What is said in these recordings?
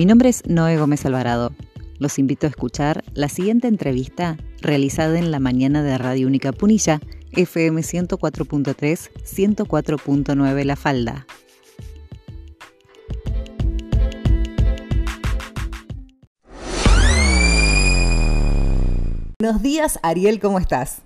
Mi nombre es Noé Gómez Alvarado. Los invito a escuchar la siguiente entrevista realizada en la mañana de Radio Única Punilla, FM 104.3, 104.9 La Falda. Buenos días, Ariel, ¿cómo estás?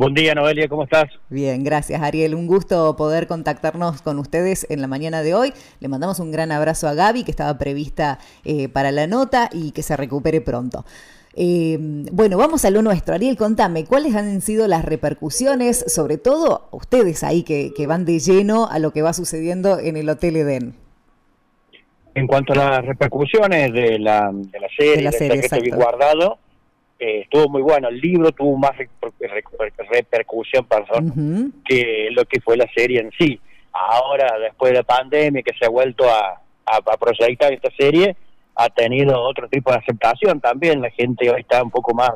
Buen día, Noelia, ¿cómo estás? Bien, gracias, Ariel. Un gusto poder contactarnos con ustedes en la mañana de hoy. Le mandamos un gran abrazo a Gaby, que estaba prevista eh, para la nota y que se recupere pronto. Eh, bueno, vamos a lo nuestro. Ariel, contame, ¿cuáles han sido las repercusiones, sobre todo ustedes ahí que, van de lleno a lo que va sucediendo en el Hotel Eden? En cuanto a las repercusiones de la, de la serie, de la serie guardado, eh, estuvo muy bueno. El libro tuvo más repercusión perdón, que lo que fue la serie en sí. Ahora, después de la pandemia, que se ha vuelto a, a, proyectar esta serie, ha tenido otro tipo de aceptación también. La gente hoy está un poco más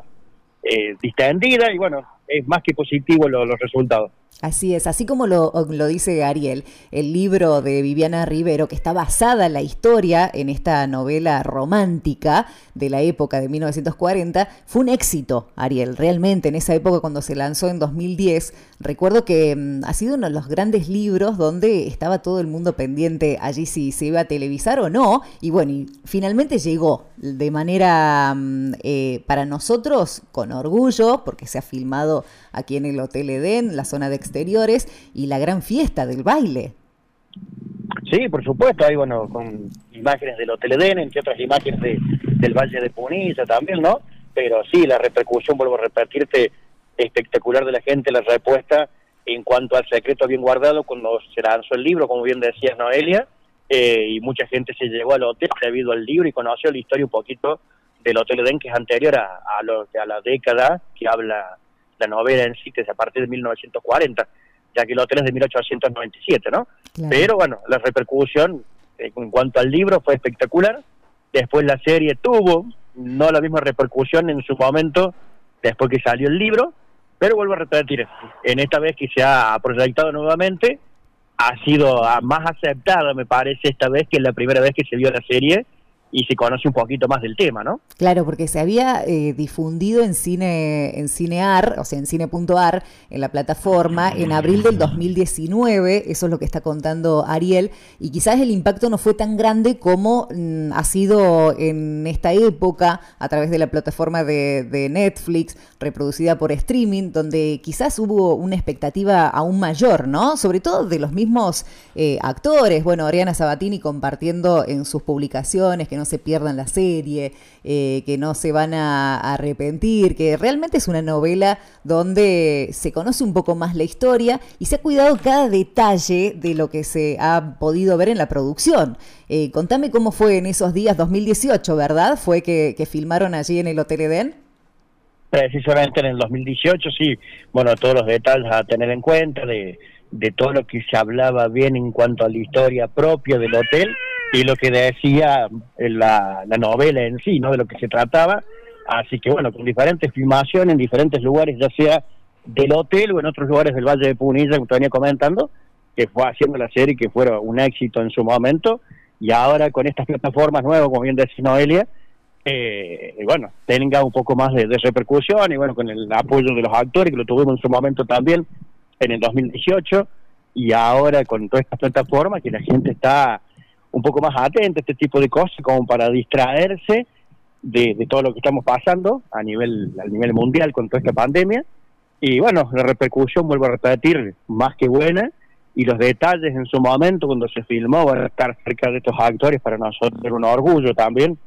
eh, distendida y bueno, es más que positivo los resultados. Así es, así como lo, dice Ariel, el libro de Viviana Rivero, que está basada en la historia en esta novela romántica de la época de 1940, fue un éxito, Ariel, realmente en esa época cuando se lanzó en 2010. Recuerdo que mm, ha sido uno de los grandes libros donde estaba todo el mundo pendiente allí si se iba a televisar o no, y bueno, y finalmente llegó de manera mm, eh, para nosotros con orgullo, porque se ha filmado aquí en el Hotel Edén, la zona de exteriores, y la gran fiesta del baile. Sí, por supuesto, hay bueno, con imágenes del Hotel Edén, entre otras imágenes de, del Valle de Punilla también, ¿no? Pero sí, la repercusión, vuelvo a repetirte, espectacular de la gente, la respuesta en cuanto al secreto bien guardado cuando se lanzó el libro, como bien decías Noelia, eh, y mucha gente se llegó al hotel debido al libro y conoció la historia un poquito del Hotel Edén, que es anterior a, a, lo, a la década que habla la novela en sí, que es a partir de 1940, ya que el hotel es de 1897, ¿no? Pero bueno, la repercusión eh, en cuanto al libro fue espectacular. Después la serie tuvo no la misma repercusión en su momento después que salió el libro, pero vuelvo a repetir, en esta vez que se ha proyectado nuevamente, ha sido más aceptada, me parece, esta vez que la primera vez que se vio la serie y se conoce un poquito más del tema, ¿no? Claro, porque se había eh, difundido en cine en Cinear, o sea, en cine.ar, en la plataforma, en abril del 2019, eso es lo que está contando Ariel, y quizás el impacto no fue tan grande como mm, ha sido en esta época a través de la plataforma de, Netflix, reproducida por streaming, donde quizás hubo una expectativa aún mayor, ¿no? Sobre todo de los mismos eh, actores, bueno, Ariana Sabatini compartiendo en sus publicaciones que no se pierdan la serie, eh, que no se van a, arrepentir, que realmente es una novela donde se conoce un poco más la historia y se ha cuidado cada detalle de lo que se ha podido ver en la producción. Eh, contame cómo fue en esos días 2018, ¿verdad? Fue que, filmaron allí en el Hotel Eden. Precisamente en el 2018, sí. Bueno, todos los detalles a tener en cuenta de, de todo lo que se hablaba bien en cuanto a la historia propia del hotel y lo que decía la, la novela en sí, ¿no? De lo que se trataba. Así que bueno, con diferentes filmaciones en diferentes lugares, ya sea del hotel o en otros lugares del Valle de Punilla, como te venía comentando, que fue haciendo la serie que fue un éxito en su momento, y ahora con estas plataformas nuevas, como bien decía Noelia, eh, bueno, tenga un poco más de, de, repercusión, y bueno, con el apoyo de los actores, que lo tuvimos en su momento también en el 2018, y ahora con todas estas plataformas, que la gente está un poco más atento a este tipo de cosas, como para distraerse de, todo lo que estamos pasando a nivel, a nivel mundial con toda esta pandemia. Y bueno, la repercusión, vuelvo a repetir, más que buena, y los detalles en su momento cuando se filmó, van a estar cerca de estos actores para nosotros un orgullo también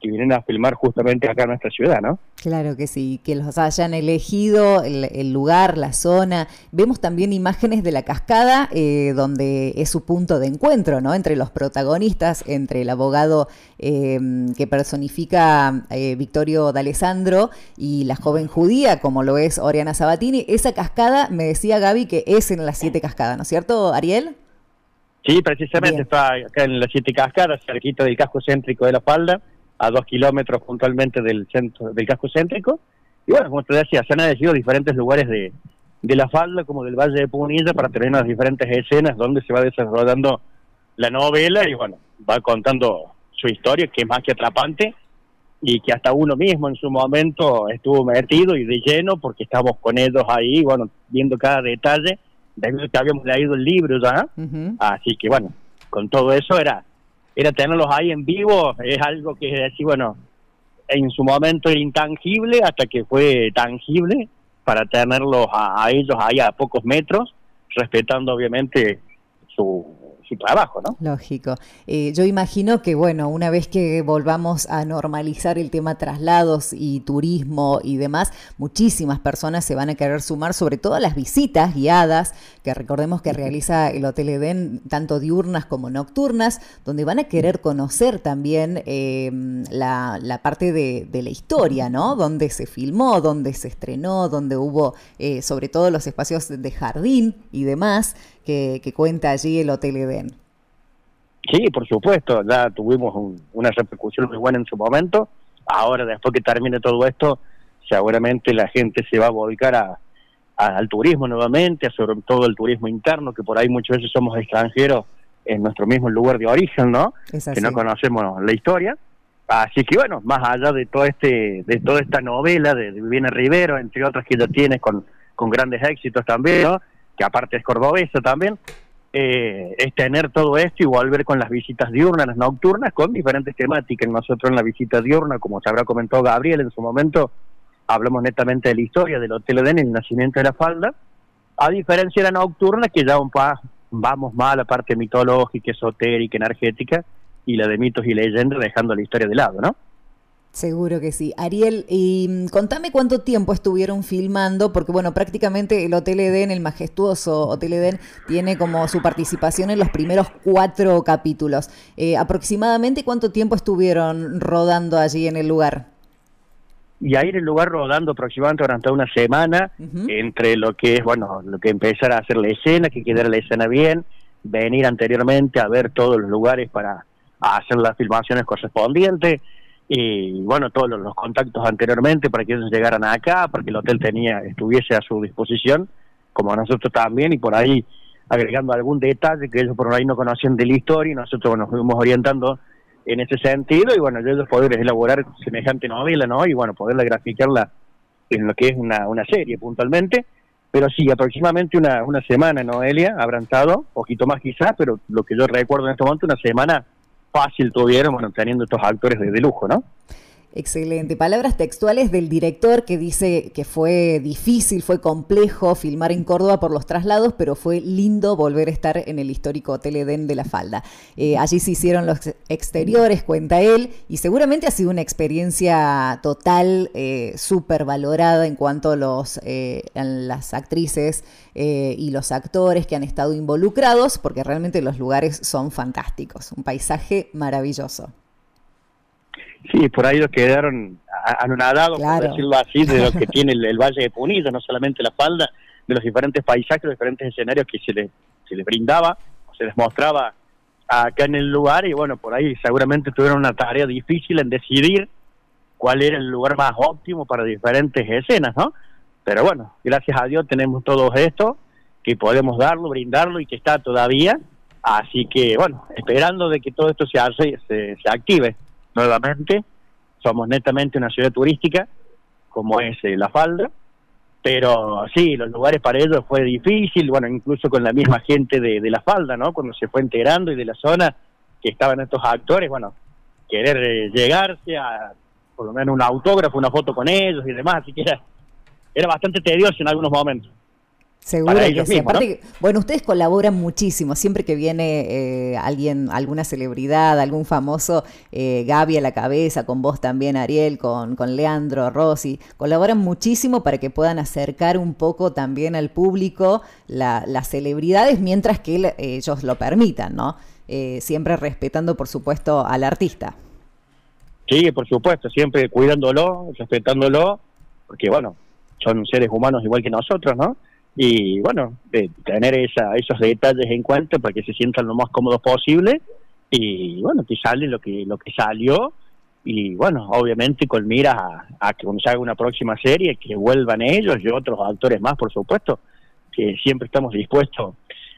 que vienen a filmar justamente acá en nuestra ciudad, ¿no? Claro que sí, que los hayan elegido el, lugar, la zona. Vemos también imágenes de la cascada, eh, donde es su punto de encuentro, ¿no? Entre los protagonistas, entre el abogado eh, que personifica eh, Victorio D'Alessandro y la joven judía, como lo es Oriana Sabatini. Esa cascada, me decía Gaby, que es en las siete cascadas, ¿no es cierto, Ariel? Sí, precisamente está acá en las siete cascadas, cerquita del casco céntrico de la falda a dos kilómetros puntualmente del centro del casco céntrico. Y bueno, como te decía, se han elegido diferentes lugares de, de la falda como del Valle de Punilla para tener las diferentes escenas donde se va desarrollando la novela y bueno, va contando su historia, que es más que atrapante, y que hasta uno mismo en su momento estuvo metido y de lleno, porque estábamos con ellos ahí, bueno, viendo cada detalle, de que habíamos leído el libro ya, así que bueno, con todo eso era era tenerlos ahí en vivo, es algo que es decir, bueno, en su momento era intangible hasta que fue tangible para tenerlos a ellos ahí a pocos metros, respetando obviamente su, su trabajo, ¿no? Lógico. Eh, yo imagino que, bueno, una vez que volvamos a normalizar el tema traslados y turismo y demás, muchísimas personas se van a querer sumar, sobre todo a las visitas guiadas, que recordemos que realiza el Hotel Edén, tanto diurnas como nocturnas, donde van a querer conocer también em, la, parte de, la historia, ¿no? Donde se filmó, donde se estrenó, donde hubo, eh, sobre todo, los espacios de jardín y demás que, cuenta allí el Hotel Eden. Sí, por supuesto, ya tuvimos una repercusión muy buena en su momento. Ahora, después que termine todo esto, seguramente la gente se va a volcar a, al turismo nuevamente, sobre todo el turismo interno, que por ahí muchas veces somos extranjeros en nuestro mismo lugar de origen, ¿no? Que no conocemos la historia. Así que bueno, más allá de todo este, de toda esta novela de, de Viviana Rivero, entre otras que ya tiene con, con grandes éxitos también, ¿no? Que aparte es cordobesa también, eh, es tener todo esto y volver con las visitas diurnas, las nocturnas, con diferentes temáticas. Nosotros en la visita diurna, como se habrá comentado Gabriel en su momento, hablamos netamente de la historia del Hotel Eden, el nacimiento de la falda, a diferencia de la nocturna, que ya un pa vamos más a la parte mitológica, esotérica, energética, y la de mitos y leyendas, dejando la historia de lado, ¿no? Seguro que sí. Ariel, y mm, contame cuánto tiempo estuvieron filmando, porque bueno, prácticamente el Hotel Eden, el majestuoso Hotel Eden, tiene como su participación en los primeros cuatro capítulos. Eh, aproximadamente cuánto tiempo estuvieron rodando allí en el lugar. Y ahí en el lugar rodando aproximadamente durante una semana, entre lo que es, bueno, lo que empezar a hacer la escena, que quedara la escena bien, venir anteriormente a ver todos los lugares para hacer las filmaciones correspondientes y bueno, todos los, contactos anteriormente para que ellos llegaran acá, para que el hotel tenía estuviese a su disposición, como nosotros también, y por ahí agregando algún detalle que ellos por ahí no conocían de la historia y nosotros nos fuimos orientando en ese sentido y bueno, ellos poder elaborar semejante novela, ¿no? Y bueno, poderla graficarla en lo que es una, una serie puntualmente. Pero sí, aproximadamente una, una semana, Noelia, habrán estado, poquito más quizás, pero lo que yo recuerdo en este momento, una semana fácil tuvieron, bueno, teniendo estos actores de, de lujo, ¿no? Excelente. Palabras textuales del director que dice que fue difícil, fue complejo filmar en Córdoba por los traslados, pero fue lindo volver a estar en el histórico Hotel Edén de la Falda. Eh, allí se hicieron los exteriores, cuenta él, y seguramente ha sido una experiencia total, eh, súper valorada en cuanto a eh, las actrices y los actores que han estado involucrados, porque realmente los lugares son fantásticos, un paisaje maravilloso. Sí, por ahí los quedaron anonadados, por decirlo así, de lo que tiene el, Valle de Punilla, no solamente la falda, de los diferentes paisajes, los diferentes escenarios que se les, se les brindaba, se les mostraba acá en el lugar, y bueno, por ahí seguramente tuvieron una tarea difícil en decidir cuál era el lugar más óptimo para diferentes escenas, ¿no? Pero bueno, gracias a Dios tenemos todo esto, que podemos darlo, brindarlo y que está todavía, así que bueno, esperando de que todo esto se, hace, se, se active nuevamente. Somos netamente una ciudad turística, como es eh, La Falda, pero sí, los lugares para ellos fue difícil, bueno, incluso con la misma gente de, La Falda, ¿no? Cuando se fue enterando y de la zona que estaban estos actores, bueno, querer eh, llegarse a por lo menos un autógrafo, una foto con ellos y demás, así que era, era bastante tedioso en algunos momentos. Seguro que sí. Aparte, bueno, ustedes colaboran muchísimo. Siempre que viene eh, alguien, alguna celebridad, algún famoso, eh, Gaby a la cabeza, con vos también, Ariel, con, con Leandro, Rosy, colaboran muchísimo para que puedan acercar un poco también al público las celebridades mientras que ellos lo permitan, ¿no? Eh, siempre respetando, por supuesto, al artista. Sí, por supuesto, siempre cuidándolo, respetándolo, porque bueno, son seres humanos igual que nosotros, ¿no? Y bueno, de tener esa, esos detalles en cuenta para que se sientan lo más cómodos posible y bueno, que sale lo que, lo que salió y bueno, obviamente con miras a, que cuando se haga una próxima serie, que vuelvan ellos y otros actores más, por supuesto, que siempre estamos dispuestos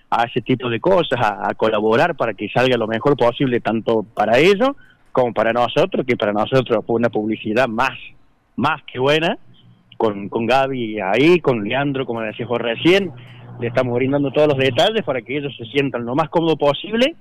a ese tipo de cosas, a, colaborar para que salga lo mejor posible tanto para ellos como para nosotros, que para nosotros fue una publicidad más, más que buena, con, con Gaby ahí, con Leandro, como decía Jorge recién, le estamos brindando todos los detalles para que ellos se sientan lo más cómodo posible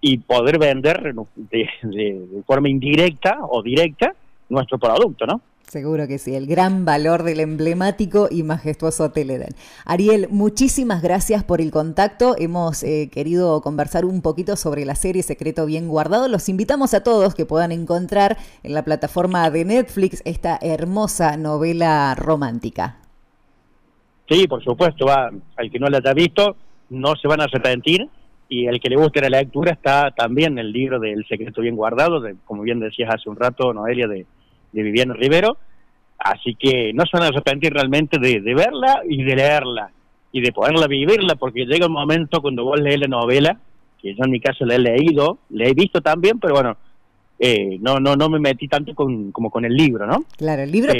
y poder vender de, de forma indirecta o directa nuestro producto, ¿no? Seguro que sí, el gran valor del emblemático y majestuoso Teleden. Ariel, muchísimas gracias por el contacto. Hemos eh, querido conversar un poquito sobre la serie Secreto Bien Guardado. Los invitamos a todos que puedan encontrar en la plataforma de Netflix esta hermosa novela romántica. Sí, por supuesto, va, al que no la haya visto, no se van a arrepentir. Y el que le guste la lectura está también el libro del Secreto Bien Guardado, de, como bien decías hace un rato, Noelia, de de Viviana Rivero, así que no se van a arrepentir realmente de, verla y de leerla y de poderla vivirla, porque llega un momento cuando vos lees la novela, que yo en mi caso la he leído, la he visto también, pero bueno, eh, no, no, no me metí tanto con, como con el libro, ¿no? Claro, el libro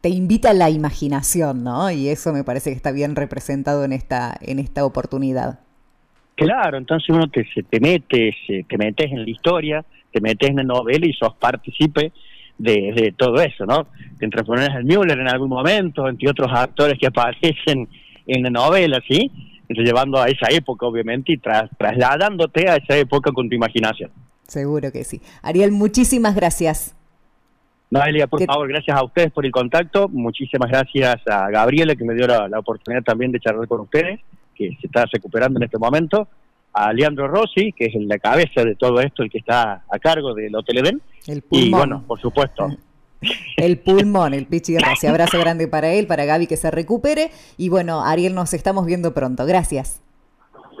te, invita a la imaginación, ¿no? Y eso me parece que está bien representado en esta, en esta oportunidad. Claro, entonces uno te, se te metes, te metes en la historia, te metes en la novela y sos partícipe de, todo eso, ¿no? Entre el Müller en algún momento, entre otros actores que aparecen en la novela, ¿sí? llevando a esa época, obviamente, y trasladándote a esa época con tu imaginación. Seguro que sí. Ariel, muchísimas gracias. Noelia, por favor, gracias a ustedes por el contacto. Muchísimas gracias a Gabriela, que me dio la, la oportunidad también de charlar con ustedes, que se está recuperando en este momento a Leandro Rossi, que es la cabeza de todo esto, el que está a cargo del Hotel Eden. El pulmón. Y bueno, por supuesto. El pulmón, el Pichi Rossi. Abrazo grande para él, para Gaby que se recupere. Y bueno, Ariel, nos estamos viendo pronto. Gracias.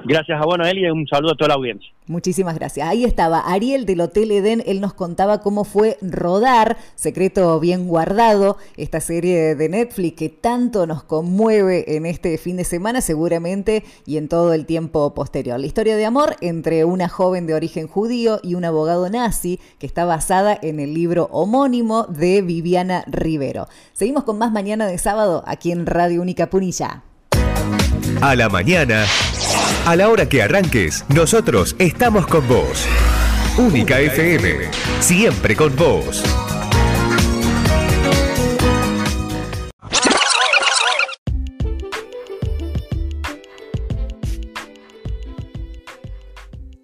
Gracias a bueno él y un saludo a toda la audiencia. Muchísimas gracias. Ahí estaba Ariel del Hotel Eden. Él nos contaba cómo fue rodar Secreto Bien Guardado, esta serie de Netflix que tanto nos conmueve en este fin de semana, seguramente, y en todo el tiempo posterior. La historia de amor entre una joven de origen judío y un abogado nazi que está basada en el libro homónimo de Viviana Rivero. Seguimos con más mañana de sábado aquí en Radio Única Punilla. A la mañana a la hora que arranques, nosotros estamos con vos. Única FM, siempre con vos.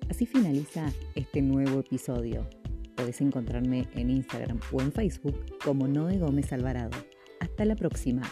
Así finaliza este nuevo episodio. Podés encontrarme en Instagram o en Facebook como Noé Gómez Alvarado. Hasta la próxima.